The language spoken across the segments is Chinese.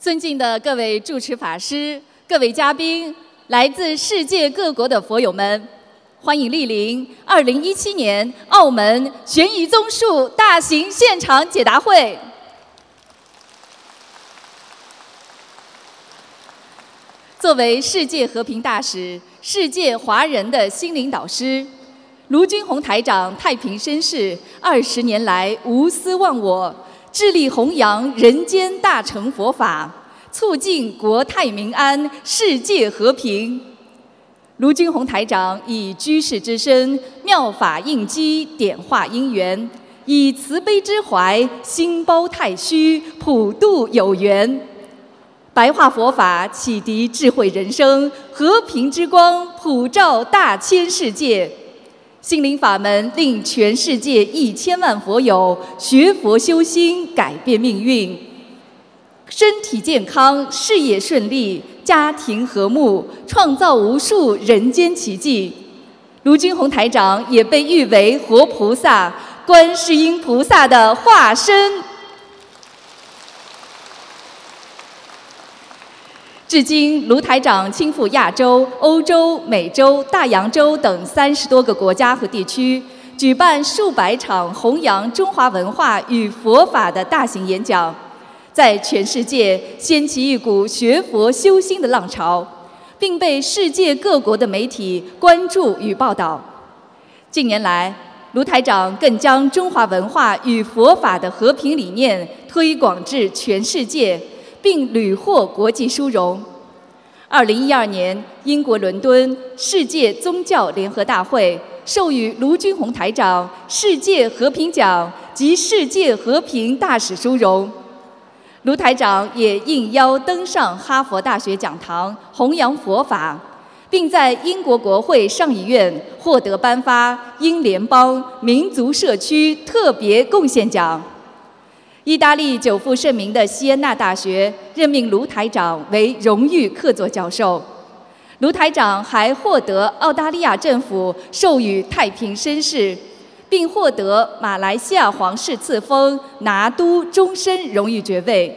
尊敬的各位主持法师、各位嘉宾、来自世界各国的佛友们，欢迎莅临二零一七年澳门悬疑综述大型现场解答会。作为世界和平大使、世界华人的心灵导师，卢军宏台长太平绅士二十年来无私忘我。致力弘扬人间大乘佛法，促进国泰民安、世界和平。卢军宏台长以居士之身，妙法应机，点化因缘，以慈悲之怀，心包太虚，普度有缘。白话佛法启迪智慧人生，和平之光普照大千世界。心灵法门令全世界一千万佛友学佛修心，改变命运，身体健康，事业顺利，家庭和睦，创造无数人间奇迹。卢军宏台长也被誉为活菩萨、观世音菩萨的化身。至今，卢台长亲赴亚洲、欧洲、美洲、大洋洲等三十多个国家和地区，举办数百场弘扬中华文化与佛法的大型演讲，在全世界掀起一股学佛修心的浪潮，并被世界各国的媒体关注与报道。近年来，卢台长更将中华文化与佛法的和平理念推广至全世界。并屡获国际殊荣。二零一二年，英国伦敦世界宗教联合大会授予卢军宏台长世界和平奖及世界和平大使殊荣。卢台长也应邀登上哈佛大学讲堂弘扬佛法，并在英国国会上议院获得颁发英联邦民族社区特别贡献奖。意大利久负盛名的锡恩纳大学任命卢台长为荣誉客座教授，卢台长还获得澳大利亚政府授予太平绅士，并获得马来西亚皇室赐封拿督终身荣誉爵位，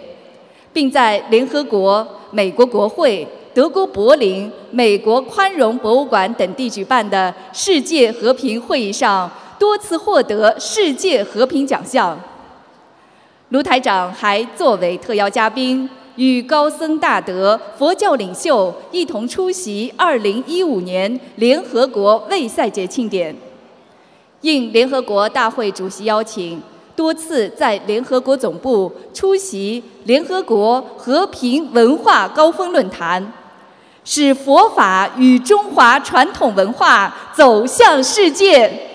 并在联合国、美国国会、德国柏林、美国宽容博物馆等地举办的世界和平会议上多次获得世界和平奖项。卢台长还作为特邀嘉宾，与高僧大德、佛教领袖一同出席2015年联合国卫赛节庆典。应联合国大会主席邀请，多次在联合国总部出席联合国和平文化高峰论坛，使佛法与中华传统文化走向世界。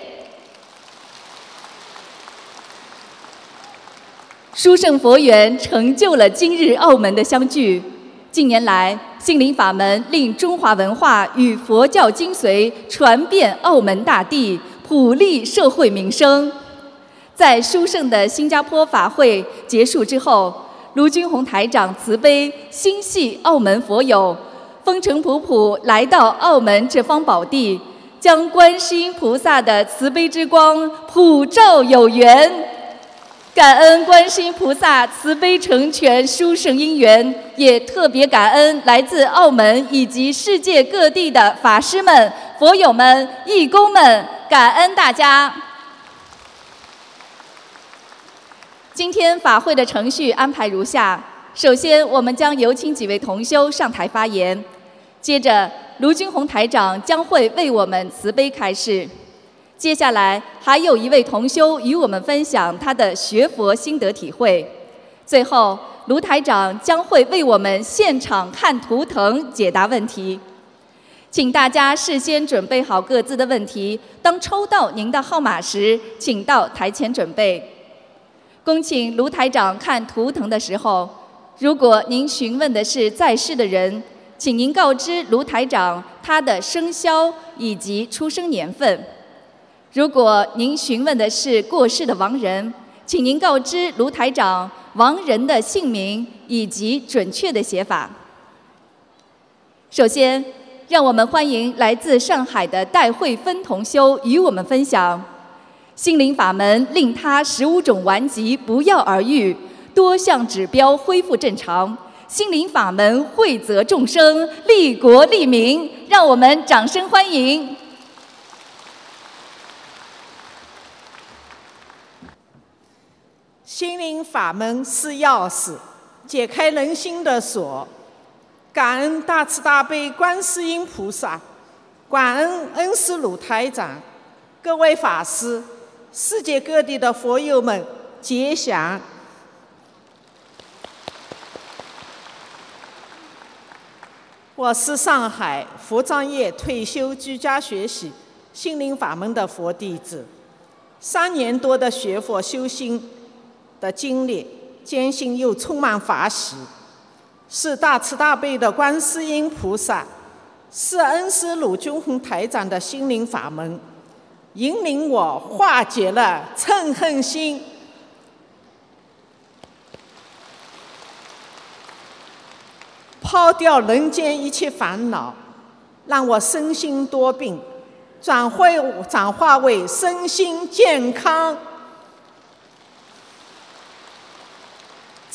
殊胜佛缘成就了今日澳门的相聚。近年来，心灵法门令中华文化与佛教精髓传遍澳门大地，普利社会民生。在殊胜的新加坡法会结束之后，卢军宏台长慈悲心系澳门佛友，风尘仆仆来到澳门这方宝地，将观世音菩萨的慈悲之光普照有缘。感恩观世音菩萨慈悲成全殊胜因缘，也特别感恩来自澳门以及世界各地的法师们、佛友们、义工们，感恩大家。今天法会的程序安排如下：首先，我们将有请几位同修上台发言；接着，卢军宏台长将会为我们慈悲开示。接下来还有一位同修与我们分享他的学佛心得体会。最后，卢台长将会为我们现场看图腾解答问题。请大家事先准备好各自的问题，当抽到您的号码时，请到台前准备。恭请卢台长看图腾的时候，如果您询问的是在世的人，请您告知卢台长他的生肖以及出生年份。如果您询问的是过世的亡人，请您告知卢台长亡人的姓名以及准确的写法。首先，让我们欢迎来自上海的戴慧芬同修与我们分享：心灵法门令他十五种顽疾不药而愈，多项指标恢复正常，心灵法门惠泽众生，利国利民。让我们掌声欢迎！心灵法门是钥匙，解开人心的锁。感恩大慈大悲观世音菩萨，感恩恩师鲁台长，各位法师，世界各地的佛友们，吉祥！我是上海佛藏业退休居家学习心灵法门的佛弟子，三年多的学佛修心的经历，艰辛又充满法喜。是大慈大悲的观世音菩萨，是恩师鲁军宏台长的心灵法门，引领我化解了嗔恨心，抛掉人间一切烦恼，让我身心多病转会转化为身心健康，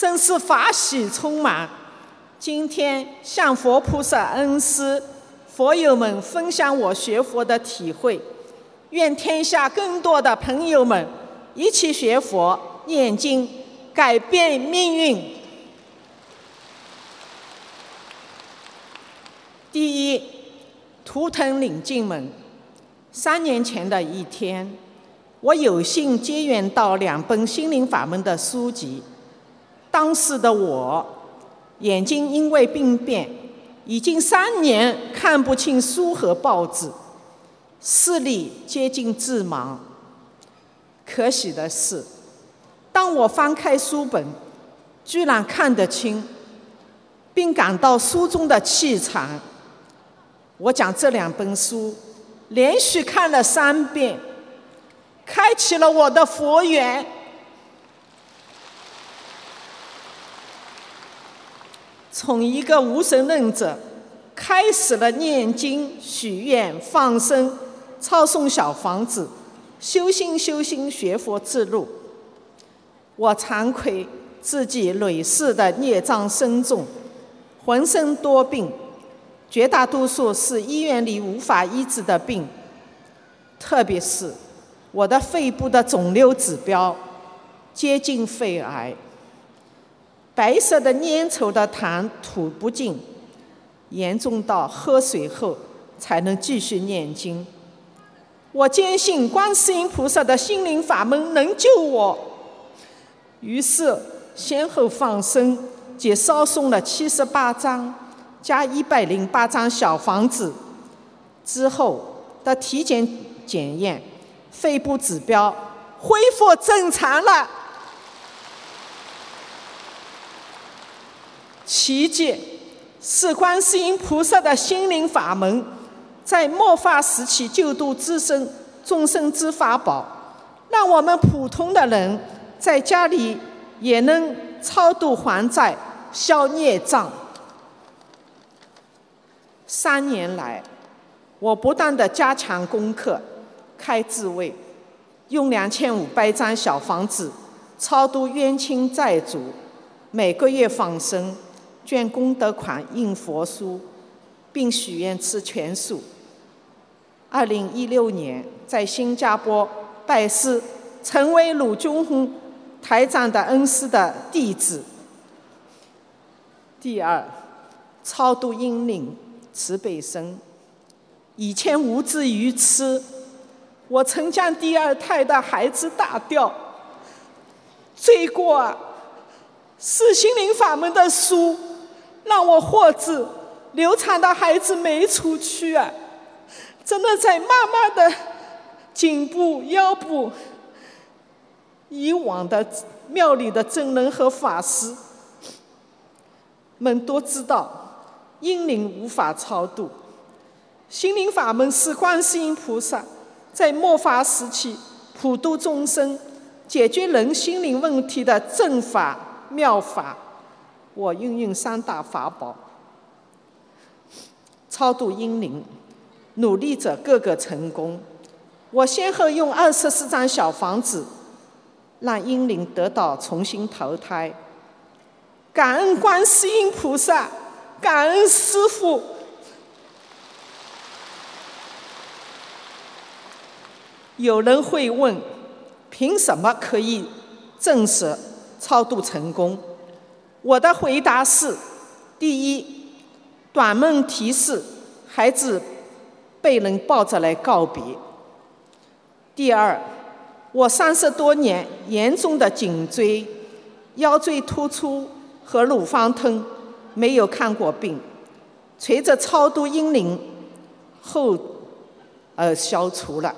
真是法喜充满。今天向佛菩萨恩师、佛友们分享我学佛的体会，愿天下更多的朋友们一起学佛、念经，改变命运。第一，图腾领进门。三年前的一天，我有幸结缘到两本心灵法门的书籍，当时的我。眼睛因为病变，已经三年看不清书和报纸，视力接近致盲。可喜的是，当我翻开书本，居然看得清，并感到书中的气场。我将这两本书连续看了三遍，开启了我的佛缘。从一个无神论者开始了念经、许愿、放生、抄诵小房子、修心修心学佛之路。我惭愧自己累世的孽障深重，浑身多病，绝大多数是医院里无法医治的病，特别是我的肺部的肿瘤指标接近肺癌。白色的粘稠的痰吐不尽，严重到喝水后才能继续念经。我坚信观世音菩萨的心灵法门能救我，于是先后放生及烧送了七十八张加一百零八张小房子。之后的体检检验，肺部指标恢复正常了。奇迹是观世音菩萨的心灵法门，在末法时期救度自身众生之法宝，让我们普通的人在家里也能超度还债、消孽障。三年来，我不断的加强功课，开智慧，用两千五百张小房子超度冤亲债主，每个月放生。捐功德款印佛书，并许愿吃全素。二零一六年在新加坡拜师，成为鲁军宏台长的恩师的弟子。第二，超度英灵慈悲生。以前无知愚痴，我曾将第二胎的孩子打掉。罪过啊！是心灵法门的书。让我获知流产的孩子没出去啊！真的在妈妈的颈部、腰部。以往的庙里的僧人和法师们都知道，阴灵无法超度，心灵法门是观世音菩萨在末法时期普度众生、解决人心灵问题的正法妙法。我运用三大法宝超度阴灵，努力者个个成功。我先后用二十四张小房子，让阴灵得到重新投胎。感恩观世音菩萨，感恩师父。有人会问，凭什么可以证实超度成功？我的回答是：第一，短梦提示孩子被人抱着来告别；第二，我三十多年严重的颈椎、腰椎突出和乳房疼没有看过病，随着超度阴灵后而消除了。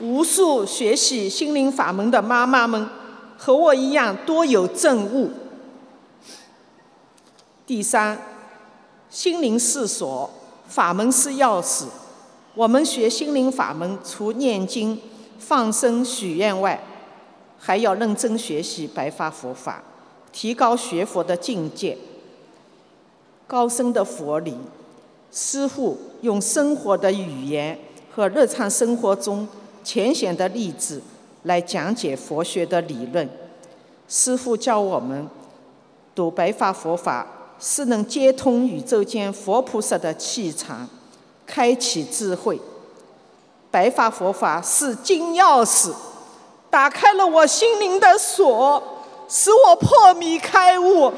无数学习心灵法门的妈妈们，和我一样多有证悟。第三，心灵是锁，法门是钥匙。我们学心灵法门，除念经、放生、许愿外，还要认真学习白发佛法，提高学佛的境界。高深的佛理，师父用生活的语言和日常生活中。浅显的例子来讲解佛学的理论。师父教我们读白发佛法，是能接通宇宙间佛菩萨的气场，开启智慧。白发佛法是金钥匙，打开了我心灵的锁，使我破迷开悟。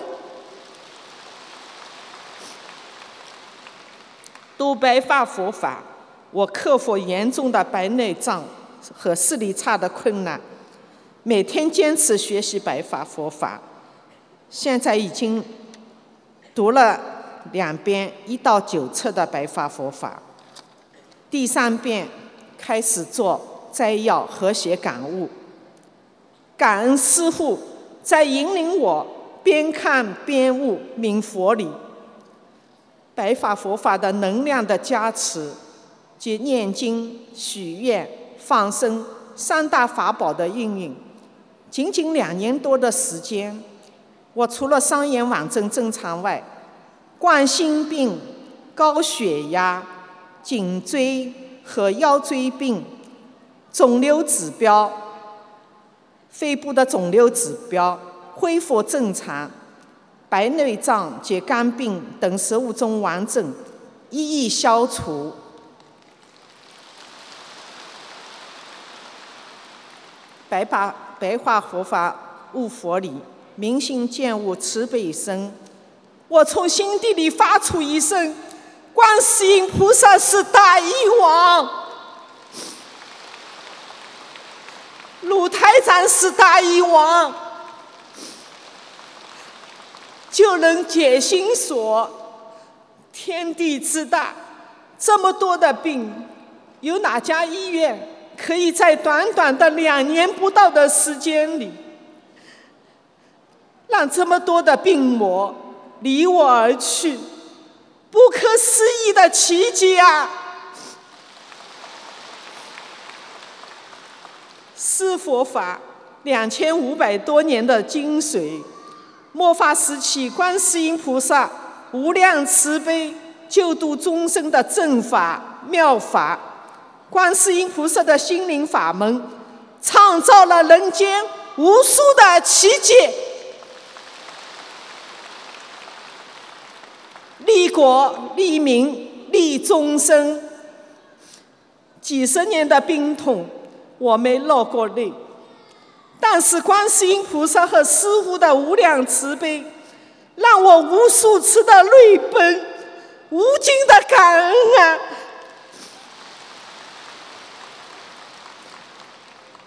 读白发佛法，我克服严重的白内障。和视力差的困难，每天坚持学习白法佛法，现在已经读了两遍一到九册的白法佛法，第三遍开始做摘要和写感悟，感恩师父在引领我边看边悟明佛理，白法佛法的能量的加持及念经许愿。放生三大法宝的应用，仅仅两年多的时间，我除了双眼网症正常外，冠心病、高血压、颈椎和腰椎病、肿瘤指标、肺部的肿瘤指标恢复正常，白内障及肝病等十五种顽症一一消除。白法白话佛法悟佛理，明心见悟慈悲生。我从心底里发出一声：观世音菩萨是大医王，鲁台长是大医王，就能解心锁。天地之大，这么多的病，有哪家医院？可以在短短的两年不到的时间里，让这么多的病魔离我而去，不可思议的奇迹啊！是佛法两千五百多年的精髓，末法时期观世音菩萨无量慈悲救度众生的正法妙法。观世音菩萨的心灵法门，创造了人间无数的奇迹，利国利民利众生。几十年的病痛，我没落过泪，但是观世音菩萨和师父的无量慈悲，让我无数次的泪奔，无尽的感恩啊！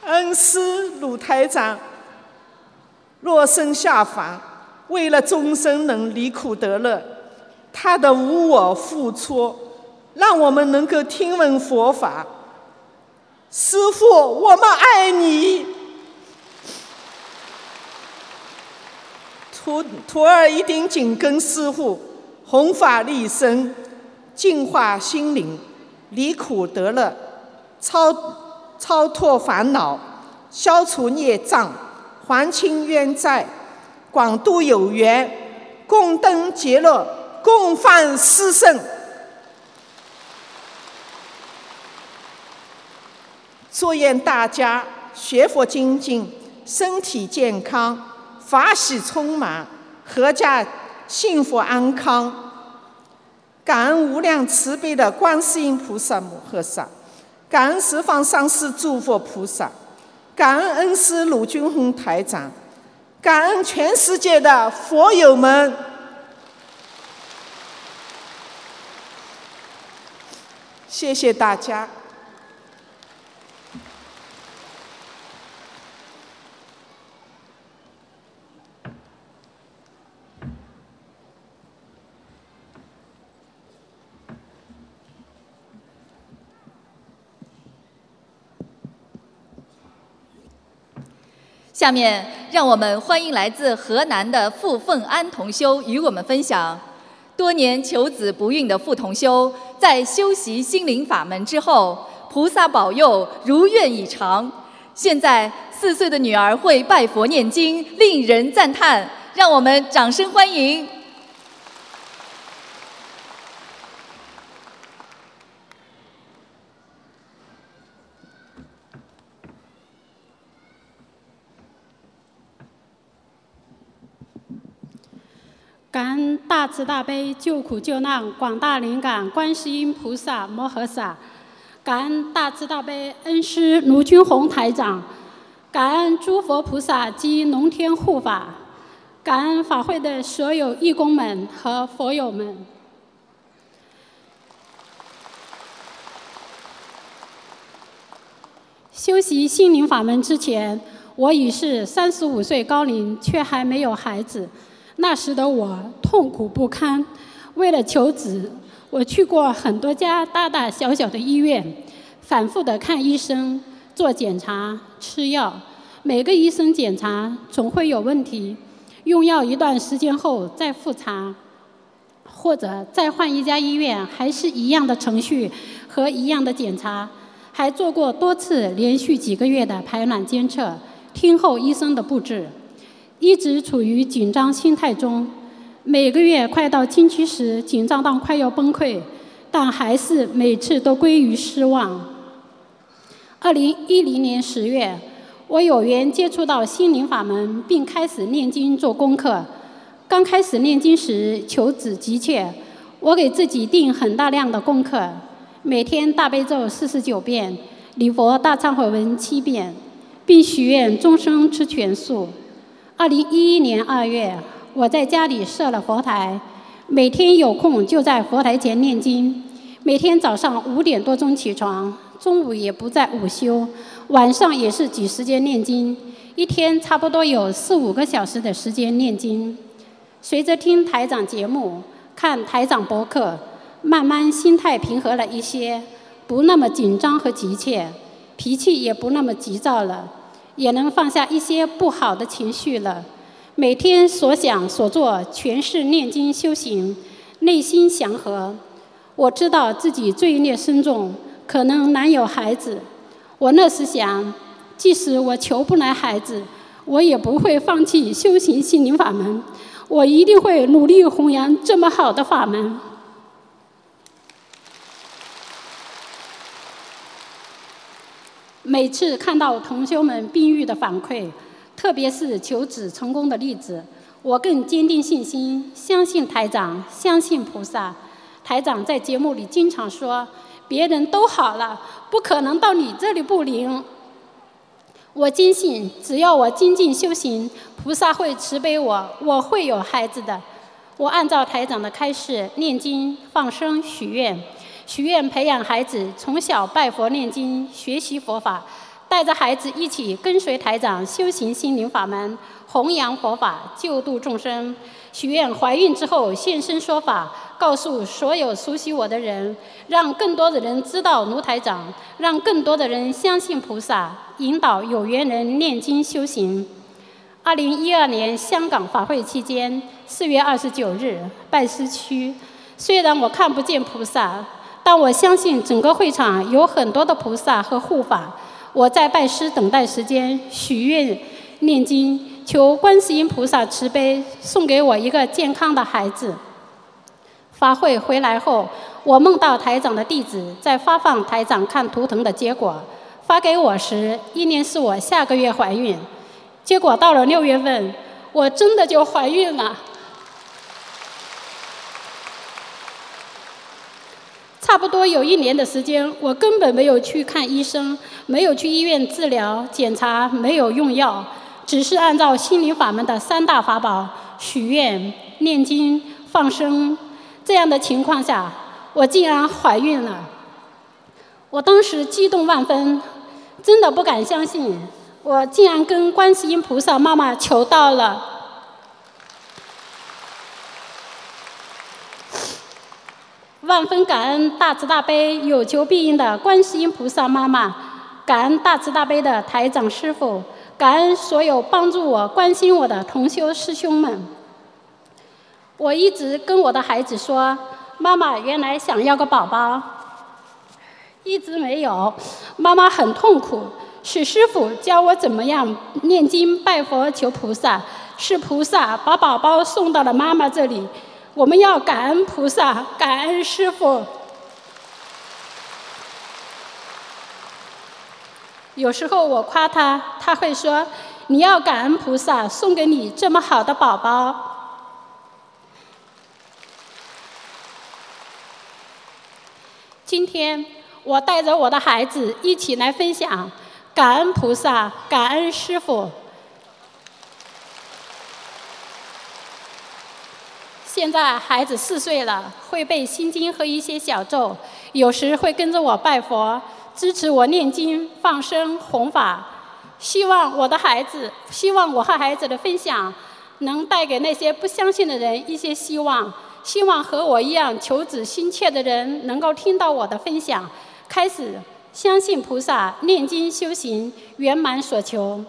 恩师鲁台长，落生下凡，为了众生能离苦得乐，他的无我付出，让我们能够听闻佛法。师父，我们爱你。徒徒儿一定紧跟师父，弘法利生，净化心灵，离苦得乐，超。超脱烦恼，消除孽障，还清冤债，广度有缘，共登极乐，共犯四圣。祝愿大家学佛精进，身体健康，法喜充满，阖家幸福安康。感恩无量慈悲的观世音菩萨摩诃萨，感恩十方上师诸佛菩萨，感恩恩师鲁军宏台长，感恩全世界的佛友们。谢谢大家。下面，让我们欢迎来自河南的傅凤安同修与我们分享。多年求子不孕的傅同修，在修习心灵法门之后，菩萨保佑如愿以偿。现在，四岁的女儿会拜佛念经，令人赞叹。让我们掌声欢迎。感恩大慈大悲救苦救难广大灵感观世音菩萨摩诃萨，感恩大慈大悲恩师卢军宏台长，感恩诸佛菩萨及龙天护法，感恩法会的所有义工们和佛友们。修习心灵法门之前，我已是三十五岁高龄，却还没有孩子。那时的我痛苦不堪，为了求子，我去过很多家大大小小的医院，反复的看医生、做检查、吃药。每个医生检查总会有问题，用药一段时间后再复查，或者再换一家医院，还是一样的程序和一样的检查。还做过多次连续几个月的排卵监测，听候医生的布置。一直处于紧张心态中，每个月快到经期时，紧张到快要崩溃，但还是每次都归于失望。二零一零年十月，我有缘接触到心灵法门，并开始念经做功课。刚开始念经时，求子急切，我给自己定很大量的功课，每天大悲咒四十九遍，礼佛大忏悔文七遍，并许愿终生吃全素。二零一一年二月，我在家里设了佛台，每天有空就在佛台前念经。每天早上五点多钟起床，中午也不在午休，晚上也是挤时间念经，一天差不多有四五个小时的时间念经。随着听台长节目、看台长博客，慢慢心态平和了一些，不那么紧张和急切，脾气也不那么急躁了。也能放下一些不好的情绪了。每天所想所做全是念经修行，内心祥和。我知道自己罪孽深重，可能难有孩子。我那时想，即使我求不来孩子，我也不会放弃修行心灵法门。我一定会努力弘扬这么好的法门。每次看到同修们病愈的反馈，特别是求子成功的例子，我更坚定信心，相信台长，相信菩萨。台长在节目里经常说：“别人都好了，不可能到你这里不灵。”我坚信，只要我精进修行，菩萨会慈悲我，我会有孩子的。我按照台长的开示念经、放生、许愿。许愿培养孩子从小拜佛念经学习佛法，带着孩子一起跟随台长修行心灵法门，弘扬佛法，救度众生。许愿怀孕之后现身说法，告诉所有熟悉我的人，让更多的人知道卢台长，让更多的人相信菩萨，引导有缘人念经修行。二零一二年香港法会期间，四月二十九日拜师区，虽然我看不见菩萨。但我相信整个会场有很多的菩萨和护法。我在拜师等待时间，许愿、念经，求观世音菩萨慈悲，送给我一个健康的孩子。法会回来后，我梦到台长的弟子在发放台长看图腾的结果。发给我时，一年是我下个月怀孕，结果到了六月份，我真的就怀孕了。差不多有一年的时间，我根本没有去看医生，没有去医院治疗检查，没有用药，只是按照心灵法门的三大法宝许愿、念经、放生。这样的情况下，我竟然怀孕了。我当时激动万分，真的不敢相信，我竟然跟观世音菩萨妈妈求到了。万分感恩大慈大悲有求必应的观世音菩萨妈妈，感恩大慈大悲的台长师傅，感恩所有帮助我、关心我的同修师兄们。我一直跟我的孩子说：“妈妈原来想要个宝宝，一直没有，妈妈很痛苦。是师傅教我怎么样念经拜佛求菩萨，是菩萨把宝宝送到了妈妈这里。”我们要感恩菩萨，感恩师傅。有时候我夸他，他会说：“你要感恩菩萨送给你这么好的宝宝。”今天我带着我的孩子一起来分享，感恩菩萨，感恩师傅。现在孩子四岁了，会背心经和一些小咒，有时会跟着我拜佛，支持我念经、放生、弘法。希望我的孩子，希望我和孩子的分享，能带给那些不相信的人一些希望。希望和我一样求子心切的人，能够听到我的分享，开始相信菩萨，念经修行，圆满所求。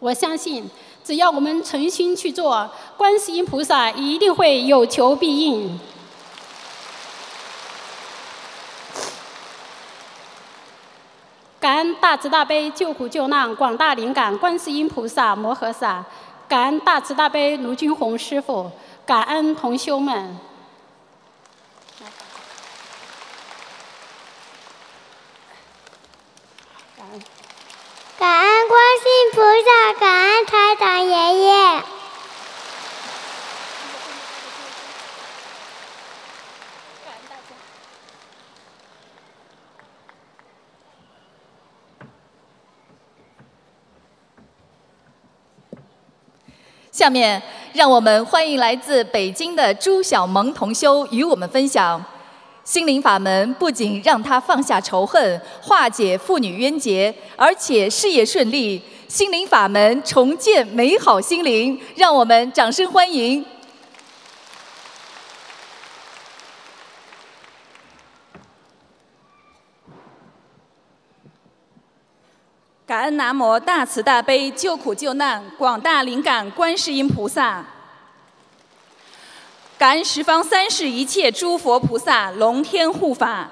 我相信。只要我们诚心去做，观世音菩萨一定会有求必应。感恩大慈大悲救苦救难广大灵感观世音菩萨摩诃萨，感恩大慈大悲卢军宏师傅，感恩同修们。感恩观世音菩萨，感恩台长爷爷。下面，让我们欢迎来自北京的朱晓萌同修与我们分享。心灵法门不仅让他放下仇恨，化解父女冤结，而且事业顺利。心灵法门重建美好心灵，让我们掌声欢迎。感恩南无大慈大悲救苦救难广大灵感观世音菩萨。感恩十方三世一切诸佛菩萨龙天护法，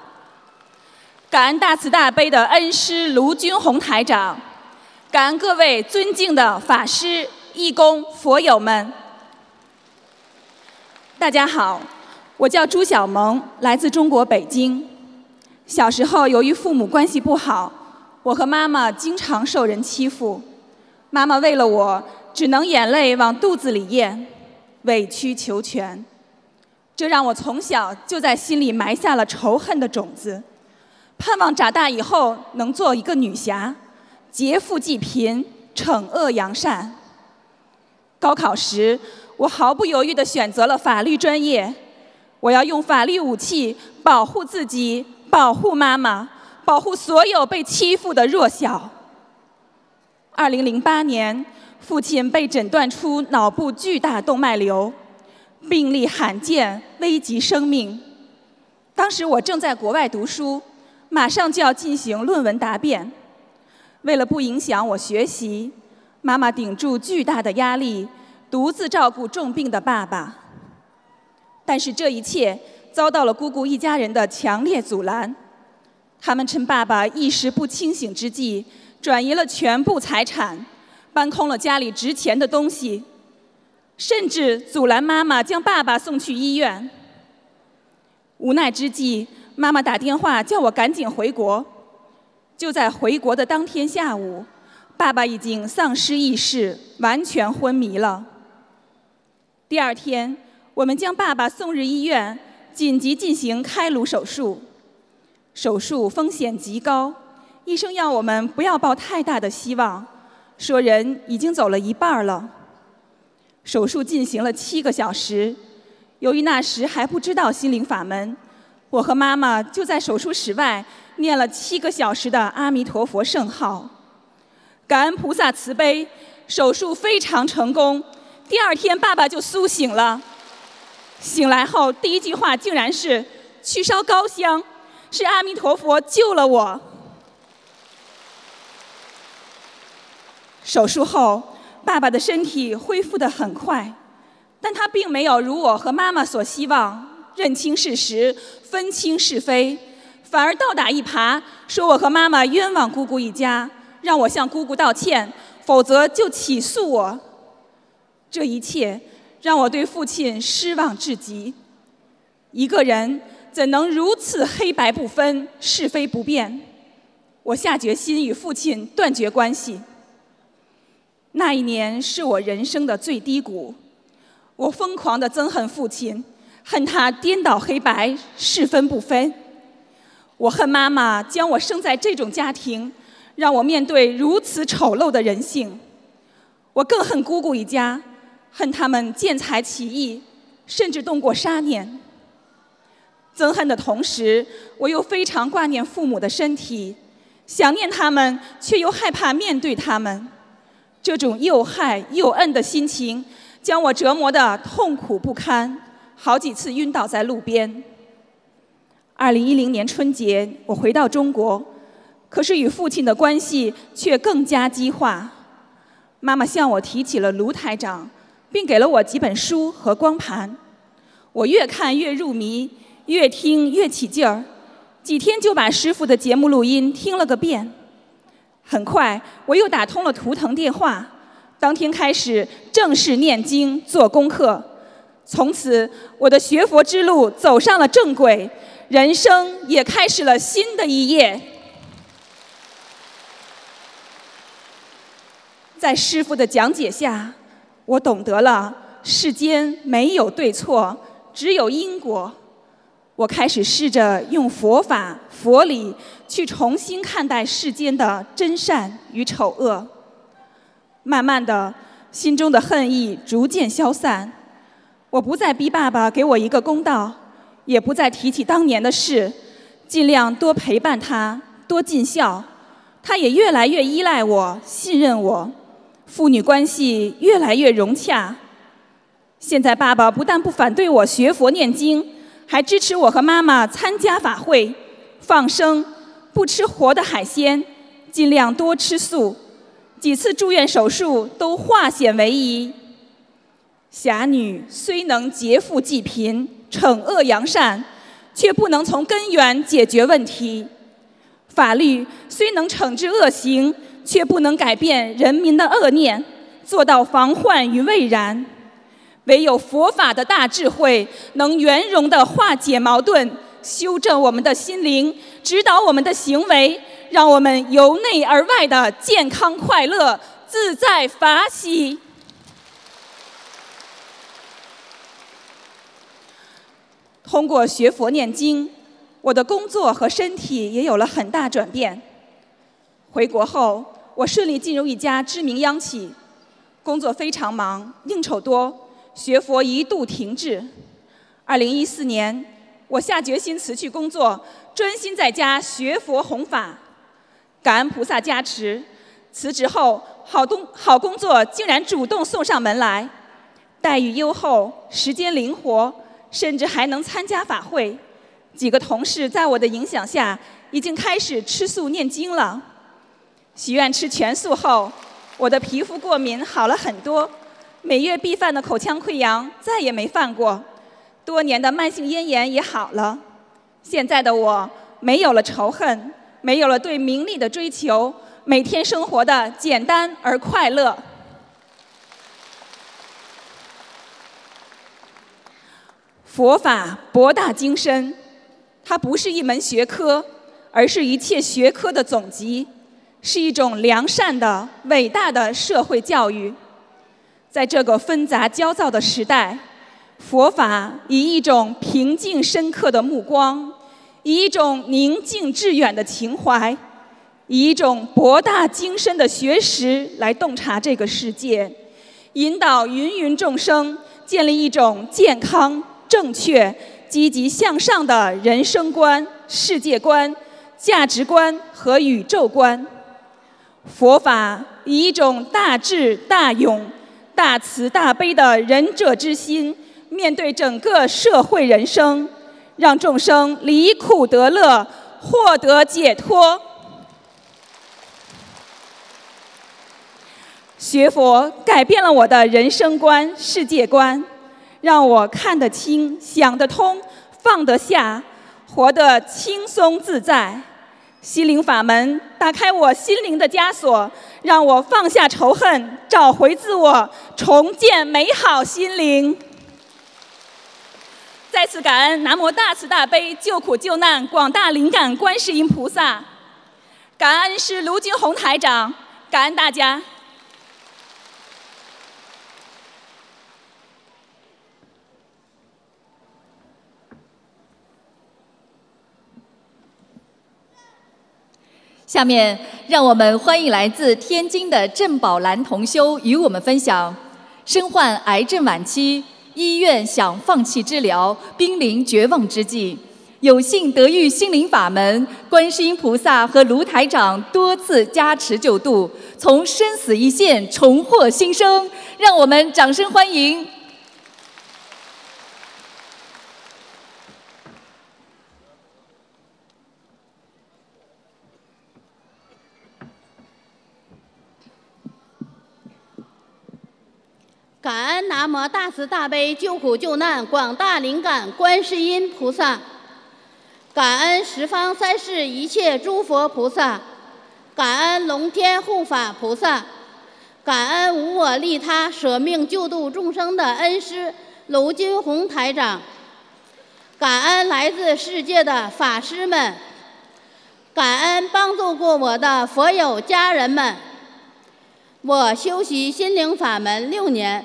感恩大慈大悲的恩师卢军宏台长，感恩各位尊敬的法师、义工、佛友们。大家好，我叫朱小萌，来自中国北京。小时候由于父母关系不好，我和妈妈经常受人欺负，妈妈为了我，只能眼泪往肚子里咽，委曲求全。这让我从小就在心里埋下了仇恨的种子，盼望长大以后能做一个女侠，劫富济贫，惩恶扬善。高考时，我毫不犹豫地选择了法律专业，我要用法律武器保护自己，保护妈妈，保护所有被欺负的弱小。二零零八年，父亲被诊断出脑部巨大动脉瘤。病例罕见，危及生命。当时我正在国外读书，马上就要进行论文答辩。为了不影响我学习，妈妈顶住巨大的压力，独自照顾重病的爸爸。但是这一切遭到了姑姑一家人的强烈阻拦。他们趁爸爸意识不清醒之际，转移了全部财产，搬空了家里值钱的东西。甚至阻拦妈妈将爸爸送去医院。无奈之际，妈妈打电话叫我赶紧回国。就在回国的当天下午，爸爸已经丧失意识，完全昏迷了。第二天，我们将爸爸送入医院，紧急进行开颅手术。手术风险极高，医生要我们不要抱太大的希望，说人已经走了一半了。手术进行了七个小时，由于那时还不知道心灵法门，我和妈妈就在手术室外。念了七个小时的阿弥陀佛圣号，感恩菩萨慈悲，手术非常成功。第二天，爸爸就苏醒了。醒来后，第一句话竟然是“去烧高香”，是阿弥陀佛救了我。手术后，爸爸的身体恢复得很快，但他并没有如我和妈妈所希望，认清事实，分清是非。反而倒打一耙，说我和妈妈冤枉姑姑一家，让我向姑姑道歉，否则就起诉我。这一切让我对父亲失望至极。一个人怎能如此黑白不分、是非不辨？我下决心与父亲断绝关系。那一年是我人生的最低谷，我疯狂地憎恨父亲，恨他颠倒黑白、是分不分。我恨妈妈将我生在这种家庭，让我面对如此丑陋的人性。我更恨姑姑一家，恨他们见财起意，甚至动过杀念。憎恨的同时，我又非常挂念父母的身体，想念他们，却又害怕面对他们。这种又害又恨的心情，将我折磨得痛苦不堪，好几次晕倒在路边。二零一零年春节，我回到中国，可是与父亲的关系却更加激化。妈妈向我提起了卢台长，并给了我几本书和光盘。我越看越入迷，越听越起劲儿。几天就把师傅的节目录音听了个遍。很快，我又打通了图腾电话，当天开始正式念经做功课。从此，我的学佛之路走上了正轨。人生也开始了新的一页。在师傅的讲解下，我懂得了世间没有对错，只有因果。我开始试着用佛法、佛理去重新看待世间的真善与丑恶。慢慢的，心中的恨意逐渐消散。我不再逼爸爸给我一个公道。也不再提起当年的事，尽量多陪伴他，多尽孝。他也越来越依赖我，信任我，父女关系越来越融洽。现在爸爸不但不反对我学佛念经，还支持我和妈妈参加法会、放生，不吃活的海鲜，尽量多吃素。几次住院手术都化险为夷。侠女虽能劫富济贫。惩恶扬善，却不能从根源解决问题。法律虽能惩治恶行，却不能改变人民的恶念，做到防患于未然。唯有佛法的大智慧，能圆融地化解矛盾，修正我们的心灵，指导我们的行为，让我们由内而外的健康快乐、自在法喜。通过学佛念经，我的工作和身体也有了很大转变。回国后，我顺利进入一家知名央企，工作非常忙，应酬多，学佛一度停滞。二零一四年，我下决心辞去工作，专心在家学佛弘法。感恩菩萨加持，辞职后，好东好工作竟然主动送上门来，待遇优厚，时间灵活。甚至还能参加法会，几个同事在我的影响下，已经开始吃素念经了。许愿吃全素后，我的皮肤过敏好了很多，每月必犯的口腔溃疡再也没犯过，多年的慢性咽炎也好了。现在的我没有了仇恨，没有了对名利的追求，每天生活的简单而快乐。佛法博大精深，它不是一门学科，而是一切学科的总集，是一种良善的、伟大的社会教育。在这个纷杂焦躁的时代，佛法以一种平静深刻的目光，以一种宁静致远的情怀，以一种博大精深的学识来洞察这个世界，引导芸芸众生建立一种健康、正确、积极向上的人生观、世界观、价值观和宇宙观。佛法以一种大智大勇。大慈大悲的仁者之心，面对整个社会人生，让众生离苦得乐，获得解脱。学佛改变了我的人生观、世界观，让我看得清、想得通、放得下，活得轻松自在。心灵法门打开我心灵的枷锁，让我放下仇恨，找回自我，重建美好心灵。再次感恩南无大慈大悲救苦救难广大灵感观世音菩萨，感恩师卢军红台长，感恩大家。下面，让我们欢迎来自天津的郑宝兰同修与我们分享：身患癌症晚期，医院想放弃治疗，濒临绝望之际，有幸得遇心灵法门，观世音菩萨和卢台长多次加持救度，从生死一线重获新生。让我们掌声欢迎！南无大慈大悲救苦救难广大灵感观世音菩萨，感恩十方三世一切诸佛菩萨，感恩龙天护法菩萨，感恩无我利他舍命救度众生的恩师。卢金红台长，感恩来自世界的法师们，感恩帮助过我的佛友家人们。我修习心灵法门六年。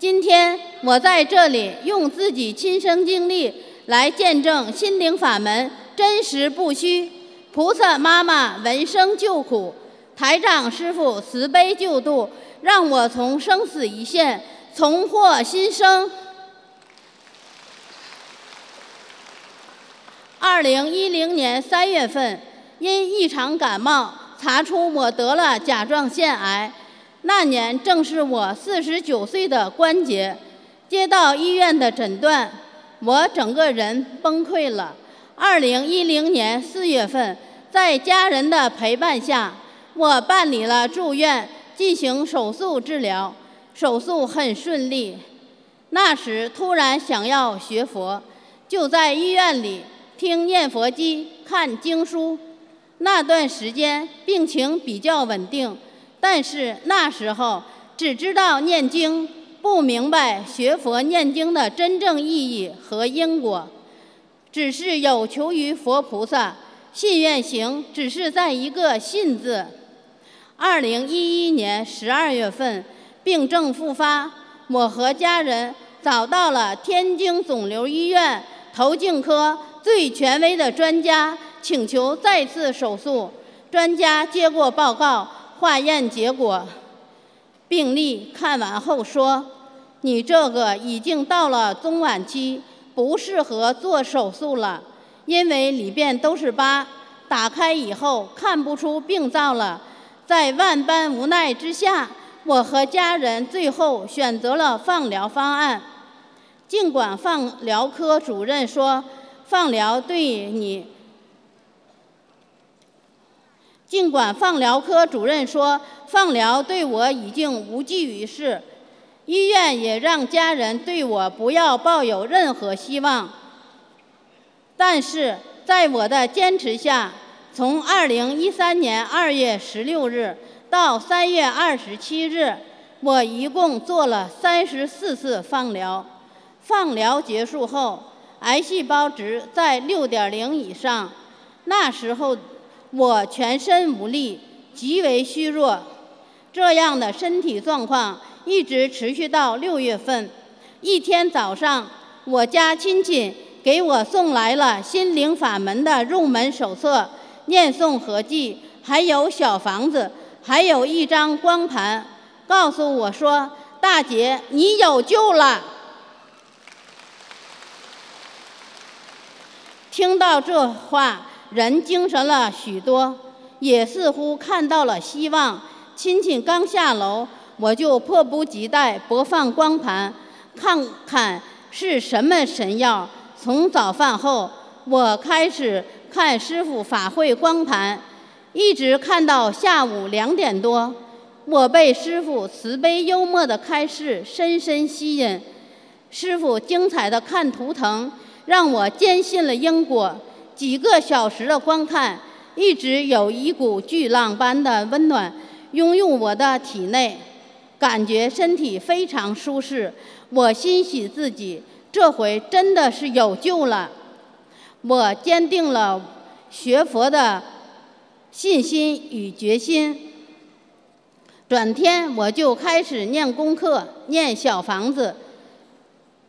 今天我在这里用自己亲身经历来见证心灵法门真实不虚，菩萨妈妈闻声救苦，台长师傅慈悲救度，让我从生死一线重获新生。二零一零年三月份，因一场感冒查出我得了甲状腺癌。那年正是我四十九岁的关节，接到医院的诊断，我整个人崩溃了。二零一零年四月份，在家人的陪伴下，我办理了住院进行手术治疗，手术很顺利。那时突然想要学佛，就在医院里听念佛机、看经书。那段时间病情比较稳定。但是那时候只知道念经，不明白学佛念经的真正意义和因果，只是有求于佛菩萨，信愿行只是在一个“信”字。二零一一年十二月份，病症复发，我和家人找到了天津肿瘤医院头颈科最权威的专家，请求再次手术。专家接过报告。化验结果，病历看完后说：“你这个已经到了中晚期，不适合做手术了，因为里边都是疤，打开以后看不出病灶了。”在万般无奈之下，我和家人最后选择了放疗方案。尽管放疗科主任说放疗对你。尽管放疗科主任说放疗对我已经无济于事，医院也让家人对我不要抱有任何希望。但是在我的坚持下，从2013年2月16日到3月27日，我一共做了34次放疗。放疗结束后，癌细胞值在6.0以上。那时候我全身无力，极为虚弱。这样的身体状况一直持续到六月份。一天早上，我家亲戚给我送来了《心灵法门》的入门手册、念诵合记，还有小房子，还有一张光盘，告诉我说：“大姐，你有救了。”听到这话，人精神了许多，也似乎看到了希望。亲戚刚下楼，我就迫不及待播放光盘，看看是什么神药。从早饭后，我开始看师傅法会光盘，一直看到下午两点多。我被师傅慈悲幽默的开示深深吸引，师傅精彩的看图腾，让我坚信了因果。几个小时的观看，一直有一股巨浪般的温暖。拥入我的体内，感觉身体非常舒适。我欣喜自己这回真的是有救了。我坚定了学佛的信心与决心。转天我就开始念功课，念小房子。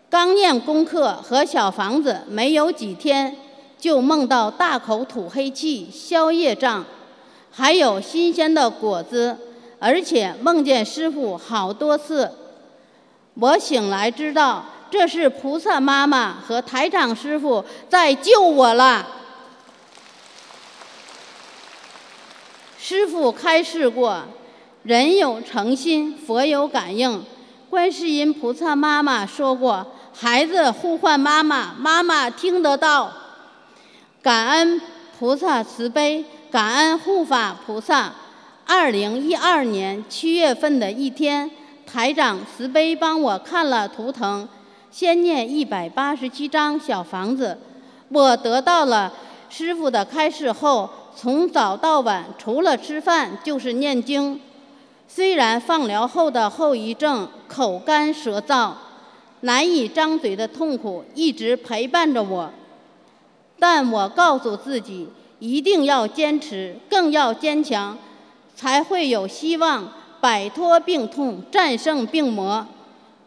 刚念功课和小房子没有几天，就梦到大口吐黑气消业障。还有新鲜的果子，而且梦见师傅好多次。我醒来知道这是菩萨妈妈和台长师傅在救我了。师傅开示过：人有诚心，佛有感应。观世音菩萨妈妈说过：孩子呼唤妈妈，妈妈听得到。感恩菩萨慈悲。感恩护法菩萨。二零一二年七月份的一天，台长慈悲帮我看了图腾，先念一百八十七张小房子。我得到了师傅的开示后，从早到晚除了吃饭就是念经。虽然放疗后的后遗症口干舌燥、难以张嘴的痛苦一直陪伴着我，但我告诉自己。一定要坚持，更要坚强，才会有希望摆脱病痛，战胜病魔。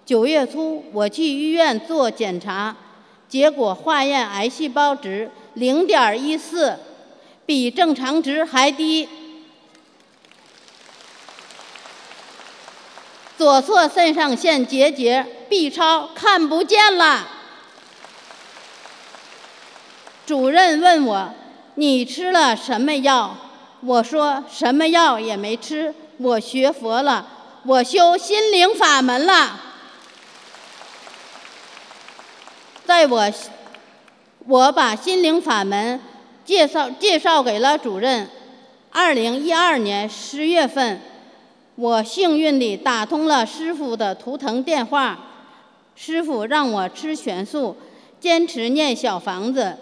九月初，我去医院做检查，结果化验癌细胞值零点一四，比正常值还低。左侧肾上腺结节 B 超看不见了。主任问我。你吃了什么药？我说什么药也没吃。我学佛了，我修心灵法门了。在我，我把心灵法门介绍介绍给了主任。二零一二年十月份，我幸运地打通了师傅的图腾电话。师傅让我吃全素，坚持念小房子。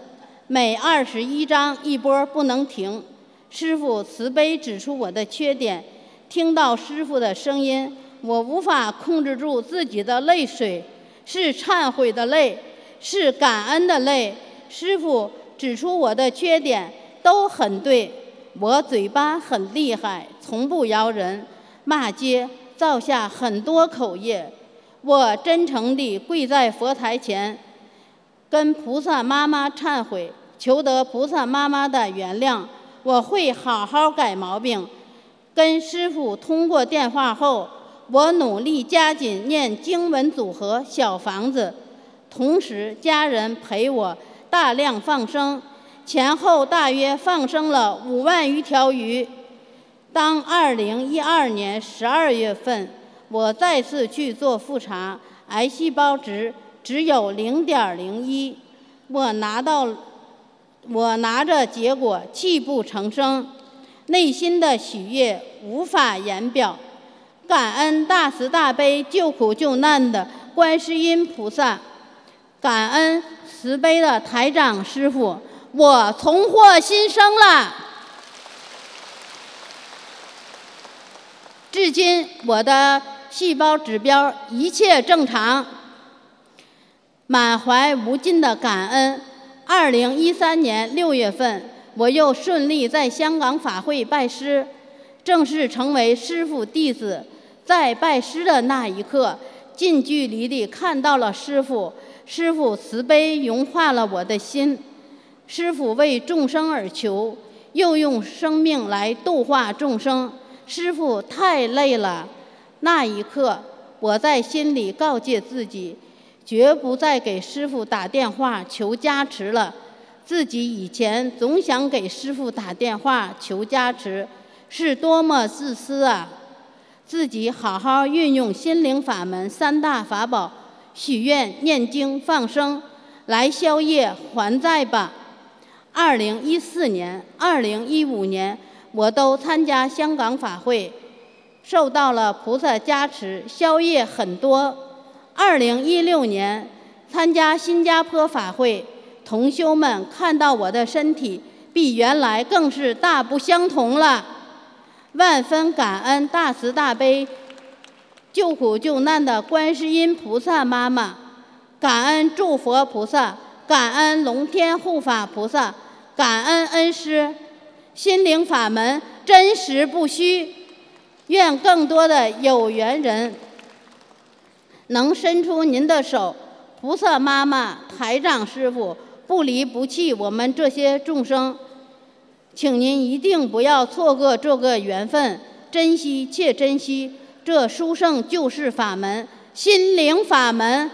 每二十一章一波不能停。师傅慈悲指出我的缺点，听到师傅的声音，我无法控制住自己的泪水，是忏悔的泪，是感恩的泪。师傅指出我的缺点都很对，我嘴巴很厉害，从不饶人，骂街造下很多口业。我真诚地跪在佛台前，跟菩萨妈妈忏悔。求得菩萨妈妈的原谅，我会好好改毛病。跟师傅通过电话后，我努力加紧念经文组合小房子，同时家人陪我大量放生，前后大约放生了五万余条鱼。当二零一二年十二月份，我再次去做复查，癌细胞值只有零点零一，我拿到。我拿着结果泣不成声，内心的喜悦无法言表。感恩大慈大悲救苦救难的观世音菩萨，感恩慈悲的台长师傅，我重获新生了。至今我的细胞指标一切正常，满怀无尽的感恩。二零一三年六月份，我又顺利在香港法会拜师，正式成为师傅弟子。在拜师的那一刻，近距离地看到了师傅，师傅慈悲融化了我的心。师傅为众生而求，又用生命来度化众生。师傅太累了。那一刻，我在心里告诫自己，绝不再给师傅打电话求加持了。自己以前总想给师傅打电话求加持，是多么自私啊！自己好好运用心灵法门三大法宝，许愿、念经、放生，来消业还债吧。二零一四年、二零一五年，我都参加香港法会，受到了菩萨加持，消业很多。二零一六年参加新加坡法会，同修们看到我的身体比原来更是大不相同了，万分感恩大慈大悲、救苦救难的观世音菩萨妈妈，感恩诸佛菩萨。感恩龙天护法菩萨，感恩恩师，心灵法门真实不虚。愿更多的有缘人能伸出您的手，菩萨妈妈、台长师傅不离不弃我们这些众生，请您一定不要错过这个缘分，珍惜且珍惜这殊胜救世法门——心灵法门。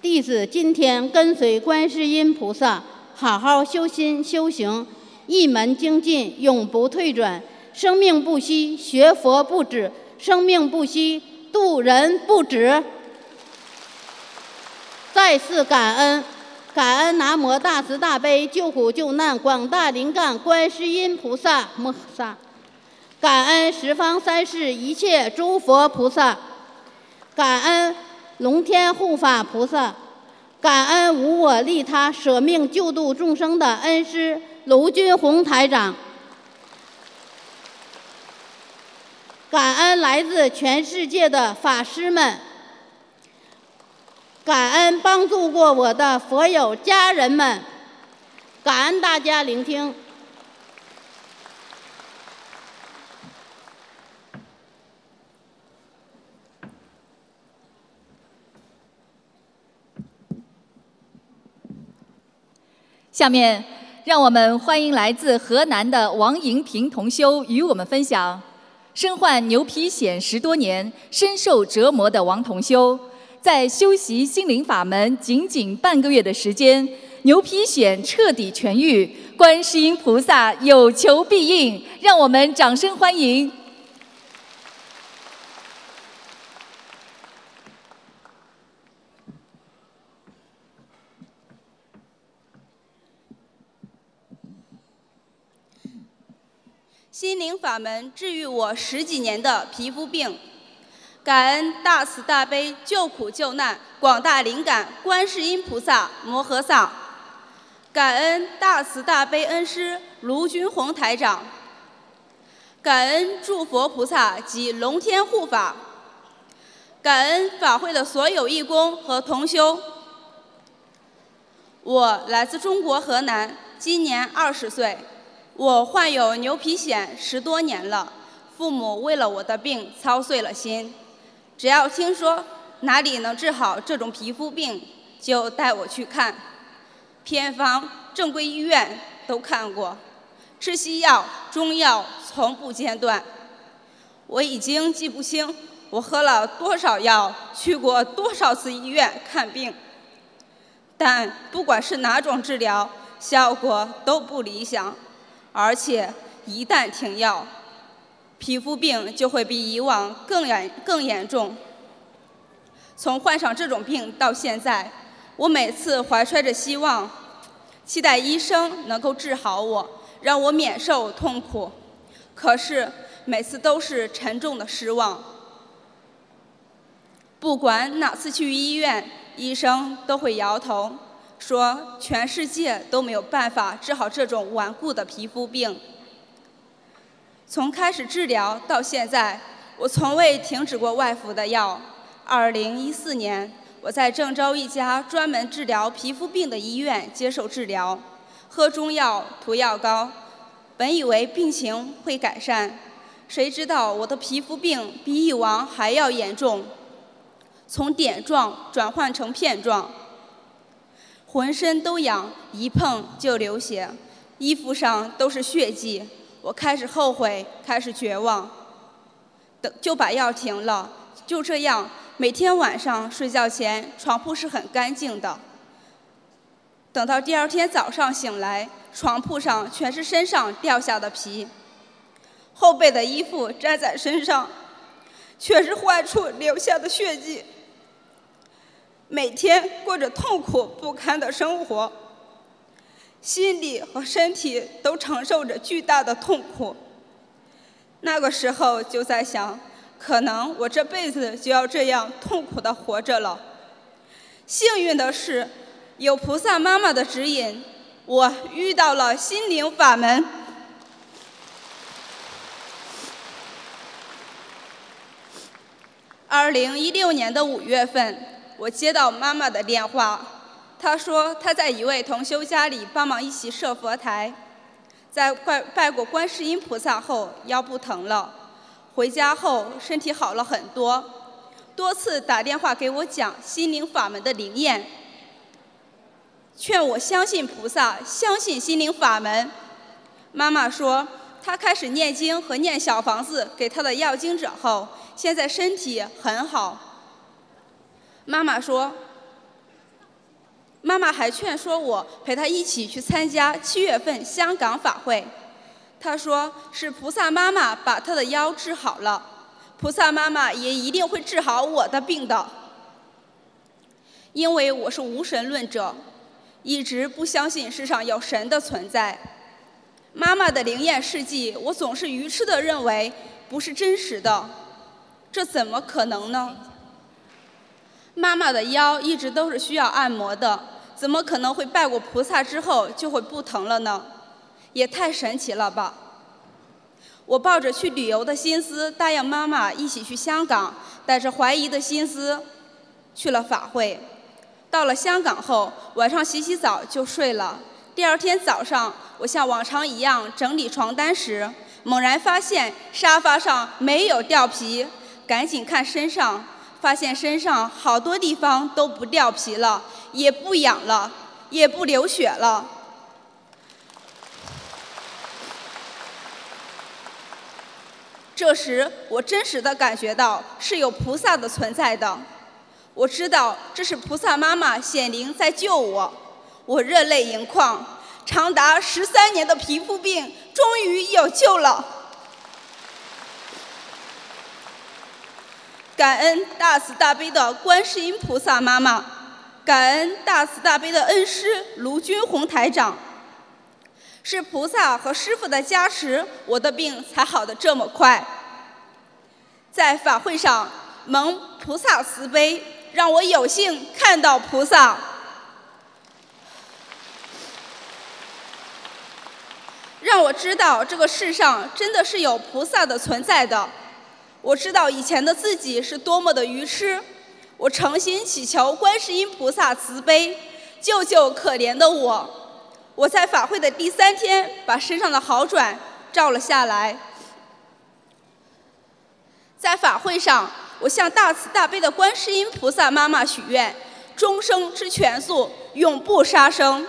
弟子今天跟随观世音菩萨，好好修心修行，一门精进，永不退转。生命不息，学佛不止；生命不息，度人不止。再次感恩，感恩南无大慈大悲救苦救难广大灵感观世音菩萨摩诃萨，感恩十方三世一切诸佛菩萨，感恩。龙天护法菩萨，感恩无我利他、舍命救度众生的恩师卢军宏台长，感恩来自全世界的法师们，感恩帮助过我的佛友家人们，感恩大家聆听。下面，让我们欢迎来自河南的王银平同修与我们分享：身患牛皮癣十多年、深受折磨的王同修，在修习心灵法门仅仅半个月的时间，牛皮癣彻底痊愈，观世音菩萨有求必应，让我们掌声欢迎。心灵法门治愈我十几年的皮肤病，感恩大慈大悲救苦救难广大灵感观世音菩萨摩诃萨，感恩大慈大悲恩师卢军宏台长，感恩诸佛菩萨及龙天护法，感恩法会的所有义工和同修。我来自中国河南，今年二十岁。我患有牛皮癣十多年了，父母为了我的病操碎了心。只要听说哪里能治好这种皮肤病，就带我去看。偏方、正规医院都看过，吃西药、中药从不间断。我已经记不清我喝了多少药，去过多少次医院看病。但不管是哪种治疗，效果都不理想。而且一旦停药，皮肤病就会比以往更严更严重。从患上这种病到现在，我每次怀揣着希望，期待医生能够治好我，让我免受痛苦。可是每次都是沉重的失望。不管哪次去医院，医生都会摇头。说全世界都没有办法治好这种顽固的皮肤病。从开始治疗到现在，我从未停止过外服的药。2014年，我在郑州一家专门治疗皮肤病的医院接受治疗，喝中药、涂药膏，本以为病情会改善，谁知道我的皮肤病比以往还要严重，从点状转换成片状，浑身都痒，一碰就流血，衣服上都是血迹。我开始后悔，开始绝望，等就把药停了。就这样，每天晚上睡觉前，床铺是很干净的。等到第二天早上醒来，床铺上全是身上掉下的皮，后背的衣服粘在身上，全是坏处留下的血迹。每天过着痛苦不堪的生活，心理和身体都承受着巨大的痛苦。那个时候就在想。可能我这辈子就要这样痛苦的活着了。幸运的是，有菩萨妈妈的指引，我遇到了心灵法门。二零一六年的五月份，我接到妈妈的电话，她说她在一位同修家里帮忙一起设佛台，在拜拜过观世音菩萨后，腰不疼了。回家后身体好了很多，多次打电话给我讲心灵法门的灵验，劝我相信菩萨，相信心灵法门。妈妈说，她开始念经和念小房子给她的要经者后，现在身体很好。妈妈说，妈妈还劝说我陪她一起去参加七月份香港法会。她说：“是菩萨妈妈把她的腰治好了，菩萨妈妈也一定会治好我的病的。因为我是无神论者，一直不相信世上有神的存在。妈妈的灵验事迹，我总是愚痴的认为不是真实的，这怎么可能呢？妈妈的腰一直都是需要按摩的，怎么可能会拜过菩萨之后就会不疼了呢？”也太神奇了吧！我抱着去旅游的心思，答应妈妈一起去香港，带着怀疑的心思去了法会。到了香港后，晚上洗洗澡就睡了。第二天早上，我像往常一样整理床单时，猛然发现沙发上没有掉皮，赶紧看身上，发现身上好多地方都不掉皮了，也不痒了，也不流血了。这时，我真实的感觉到是有菩萨的存在的。我知道这是菩萨妈妈显灵在救我，我热泪盈眶。长达十三年的皮肤病终于有救了。感恩大慈大悲的观世音菩萨妈妈，感恩大慈大悲的恩师卢军红台长。是菩萨和师傅的加持，我的病才好的这么快。在法会上蒙菩萨慈悲，让我有幸看到菩萨，让我知道这个世上真的是有菩萨的存在的。我知道以前的自己是多么的愚痴，我诚心祈求观世音菩萨慈悲，救救可怜的我。我在法会的第三天，把身上的好转照了下来。在法会上，我向大慈大悲的观世音菩萨妈妈许愿：终生吃全素，永不杀生。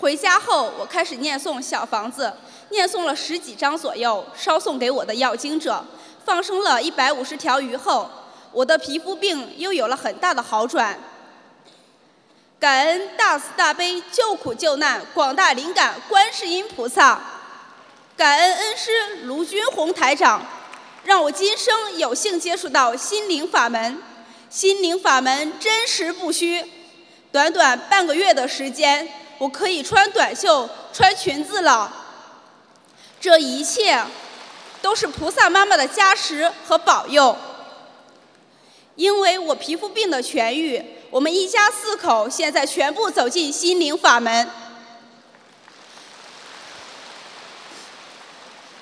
回家后，我开始念诵小房子，念诵了十几章左右，烧送给我的要经者，放生了一百五十条鱼后。我的皮肤病又有了很大的好转，感恩大慈大悲救苦救难广大灵感观世音菩萨，感恩恩师卢军红台长，让我今生有幸接触到心灵法门，心灵法门真实不虚，短短半个月的时间，我可以穿短袖、穿裙子了，这一切都是菩萨妈妈的加持和保佑。因为我皮肤病的痊愈，我们一家四口现在全部走进心灵法门，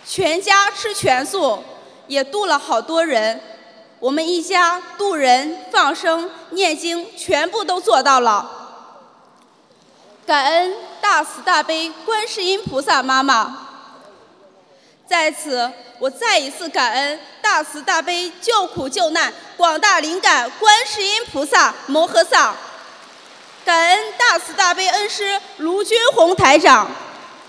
全家吃全素，也度了好多人。我们一家渡人、放生、念经，全部都做到了。感恩大慈大悲观世音菩萨妈妈。在此，我再一次感恩大慈大悲救苦救难广大灵感观世音菩萨摩诃萨，感恩大慈大悲恩师卢军宏台长，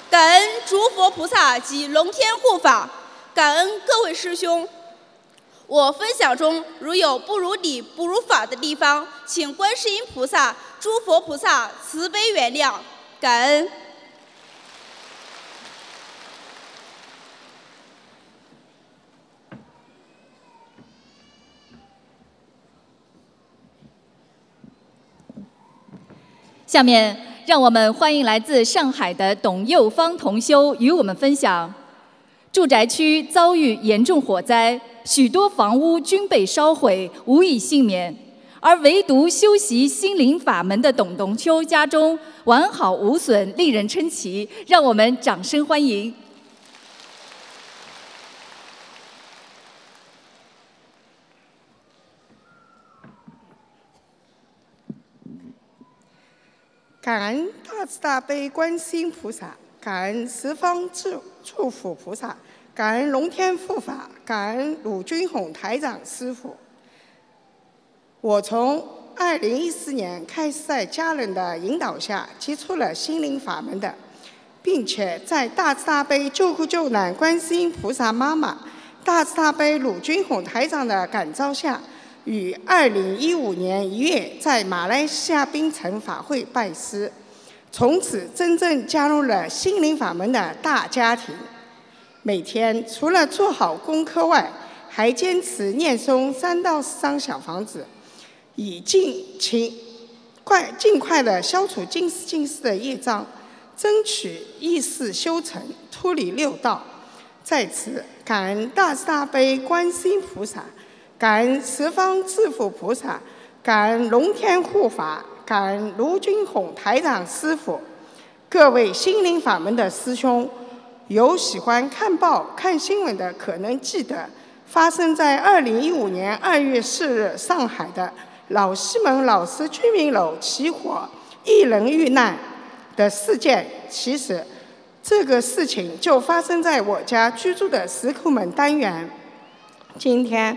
感恩诸佛菩萨及龙天护法，感恩各位师兄。我分享中如有不如理、不如法的地方，请观世音菩萨、诸佛菩萨慈悲原谅，感恩。下面，让我们欢迎来自上海的董幼芳同修与我们分享：住宅区遭遇严重火灾。许多房屋均被烧毁，无一幸免，而唯独修习心灵法门的董冬秋家中完好无损，令人称奇。让我们掌声欢迎！感恩大慈大悲观世音菩萨，感恩十方诸诸佛菩萨。感恩龙天护法，感恩鲁军宏台长师傅。我从二零一四年开始在家人的引导下接触了心灵法门的，并且在大慈大悲救苦救难观世音菩萨妈妈、大慈大悲鲁军宏台长的感召下，于二零一五年一月在马来西亚槟城法会拜师，从此真正加入了心灵法门的大家庭。每天除了做好功课外，还坚持念诵三到四张小房子，以尽情快尽快的消除近世近世的业障，争取意识修成，脱离六道。在此感恩大慈大悲观世菩萨，感恩十方智佛菩萨，感恩龙天护法，感恩卢军宏台长师傅，各位心灵法门的师兄。有喜欢看报、看新闻的，可能记得发生在二零一五年二月四日上海的老西门老师居民楼起火，一人遇难的事件。其实，这个事情就发生在我家居住的石库门单元。今天，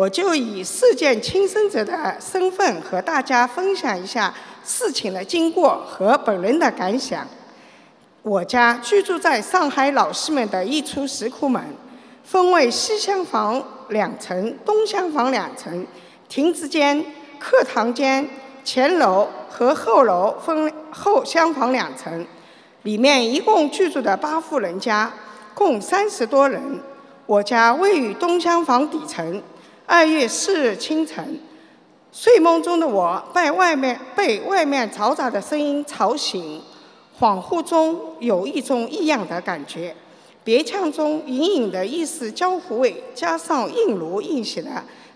我就以事件亲生者的身份和大家分享一下事情的经过和本人的感想。我家居住在上海老西门的一处石库门，分为西厢房两层、东厢房两层、亭子间、课堂间、前楼和后楼分后厢房两层。里面一共居住的八户人家，共三十多人。我家位于东厢房底层。二月四日清晨，睡梦中的我被外面被外面嘈杂的声音吵醒。恍惚中有一种异样的感觉，鼻腔中隐隐的一丝焦糊味，加上硬炉硬血的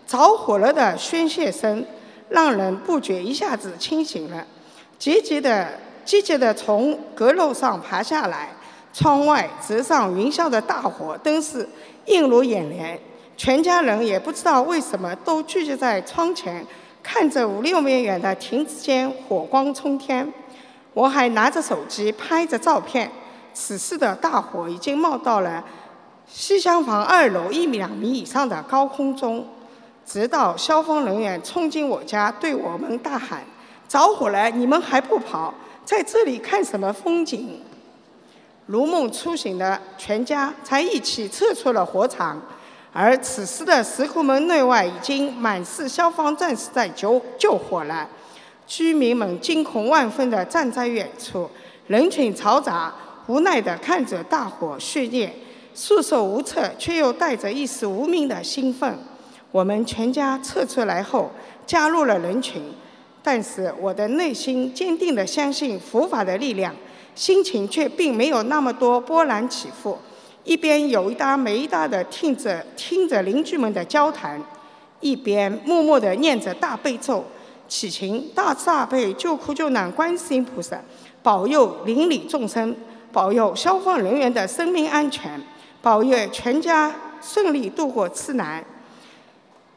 着火了的宣泄声，让人不觉一下子清醒了。急急的、急急的从阁楼上爬下来，窗外直上云霄的大火，灯是映入眼帘。全家人也不知道为什么都聚集在窗前，看着五六米远的亭子间火光冲天。我还拿着手机拍着照片，此时的大火已经冒到了西厢房二楼一米两米以上的高空中，直到消防人员冲进我家，对我们大喊：“着火了，你们还不跑？在这里看什么风景？”如梦初醒的全家才一起撤出了火场，而此时的石库门内外已经满是消防战士在救救火了。居民们惊恐万分地站在远处，人群嘈杂，无奈地看着大火血烈，束手无策，却又带着一丝无名的兴奋。我们全家撤出来后，加入了人群，但是我的内心坚定地相信佛法的力量，心情却并没有那么多波澜起伏。一边有一搭没一搭地听着听着邻居们的交谈，一边默默地念着大悲咒。祈请大慈大悲救苦救难观世音菩萨保佑邻里众生，保佑消防人员的生命安全，保佑全家顺利度过次难。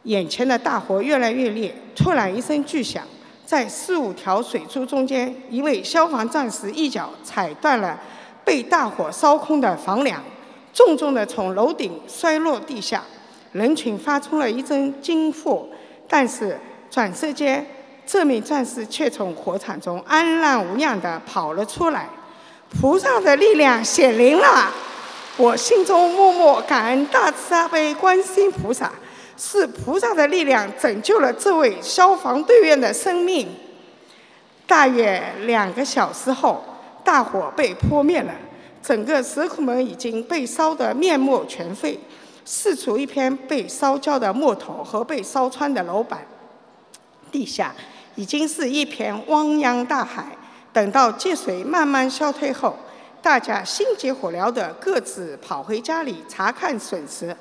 眼前的大火越来越烈，突然一声巨响，在四五条水柱中间，一位消防战士一脚踩断了被大火烧空的房梁，重重地从楼顶摔落地下。人群发出了一阵惊呼，但是转瞬间，这名战士却从火场中安然无恙地跑了出来。菩萨的力量显灵了，我心中默默感恩大慈大悲观世音菩萨。是菩萨的力量拯救了这位消防队员的生命。大约两个小时后，大火被扑灭了，整个石库门已经被烧得面目全非，四处一片被烧焦的木头和被烧穿的楼板，地下已经是一片汪洋大海。等到积水慢慢消退后，大家心急火燎地各自跑回家里查看损失。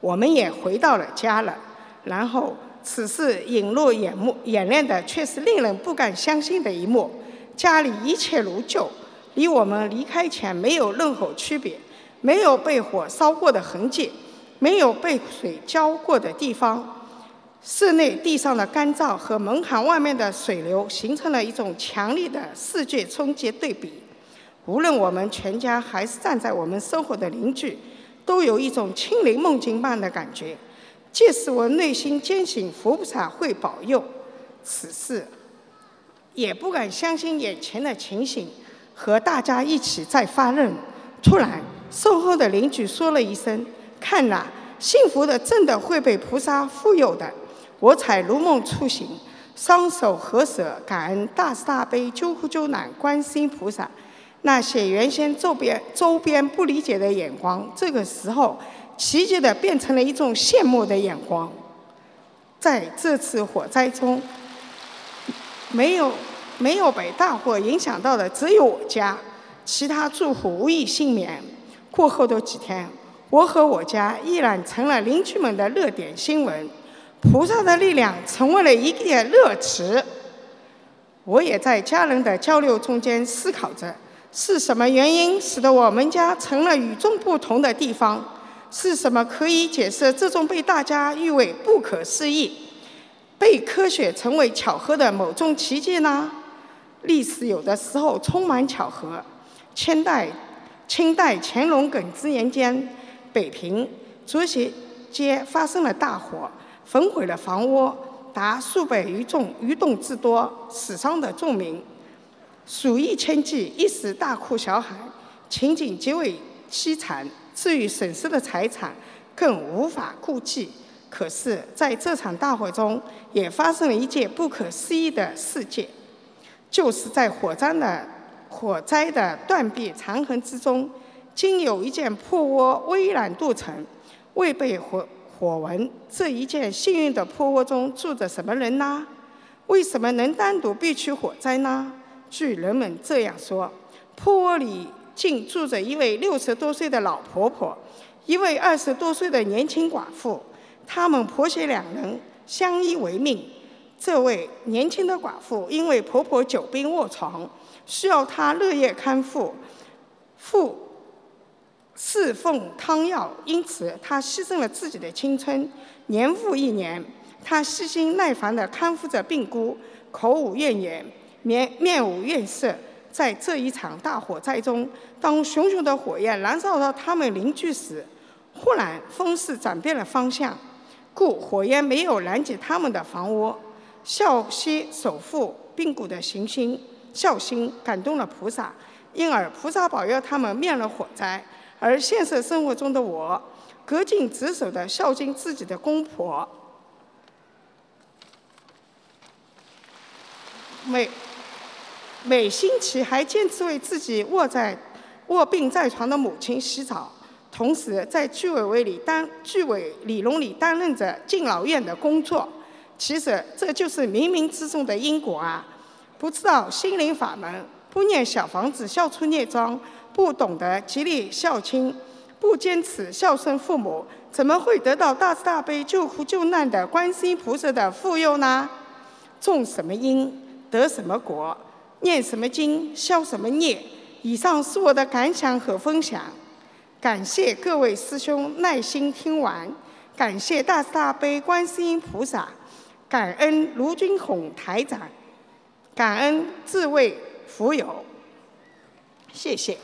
我们也回到了家了，然后此事引入眼目眼帘的却是令人不敢相信的一幕：家里一切如旧，离我们离开前没有任何区别，没有被火烧过的痕迹，没有被水浇过的地方。室内地上的干燥和门槛外面的水流形成了一种强烈的视觉冲击对比。无论我们全家还是站在我们生活的邻居。都有一种亲临梦境般的感觉，即使我内心坚信佛菩萨会保佑，此事也不敢相信眼前的情形。和大家一起在发愣，突然身后的邻居说了一声：“看呐，幸福的真的会被菩萨富有的。”我才如梦初醒，双手合十，感恩大慈大悲救苦救难观世音菩萨。那些原先周边周边不理解的眼光，这个时候奇迹的变成了一种羡慕的眼光。在这次火灾中，没有没有被大火影响到的只有我家，其他住户无一幸免。过后的几天，我和我家依然成了邻居们的热点新闻。菩萨的力量成为了一个热词。我也在家人的交流中间思考着。是什么原因使得我们家成了与众不同的地方？是什么可以解释这种被大家誉为不可思议、被科学称为巧合的某种奇迹呢？历史有的时候充满巧合。清代，清代乾隆庚子年间，北平竹斜街发生了大火，焚毁了房屋，达数百余众，余栋之多，死伤的众民。数以千计，一时大哭小喊，情景极为凄惨。至于损失的财产，更无法估计。可是，在这场大火中，也发生了一件不可思议的事件，就是在火灾的火灾的断壁残痕之中，竟有一件破窝巍然独成，未被火火闻。这一件幸运的破窝中住着什么人呢？为什么能单独避去火灾呢？据人们这样说，破窝里竟住着一位六十多岁的老婆婆，一位二十多岁的年轻寡妇。他们婆媳两人相依为命。这位年轻的寡妇因为婆婆久病卧床，需要她日夜看护，父侍奉汤药，因此她牺牲了自己的青春。年复一年，她细心耐烦地看护着病姑，口无怨言。面面无怨色，在这一场大火灾中，当熊熊的火焰燃烧到他们邻居时，忽然风势转变了方向，故火焰没有燃及他们的房屋。孝惜守护病故的行心孝心感动了菩萨，因而菩萨保佑他们灭了火灾。而现实生活中的我，恪尽职守的孝敬自己的公婆，每。每星期还坚持为自己卧在卧病在床的母亲洗澡，同时在居委会里担居委理农里担任着敬老院的工作。其实这就是冥冥之中的因果啊！不知道心灵法门，不念小房子消除孽障，不懂得极力孝亲，不坚持孝顺父母，怎么会得到大慈大悲救苦救难的观世音菩萨的护佑呢？种什么因得什么果。念什么经，消什么孽。以上是我的感想和分享。感谢各位师兄耐心听完，感谢大慈大悲观世音菩萨，感恩卢军宏台长，感恩自卫福友，谢谢。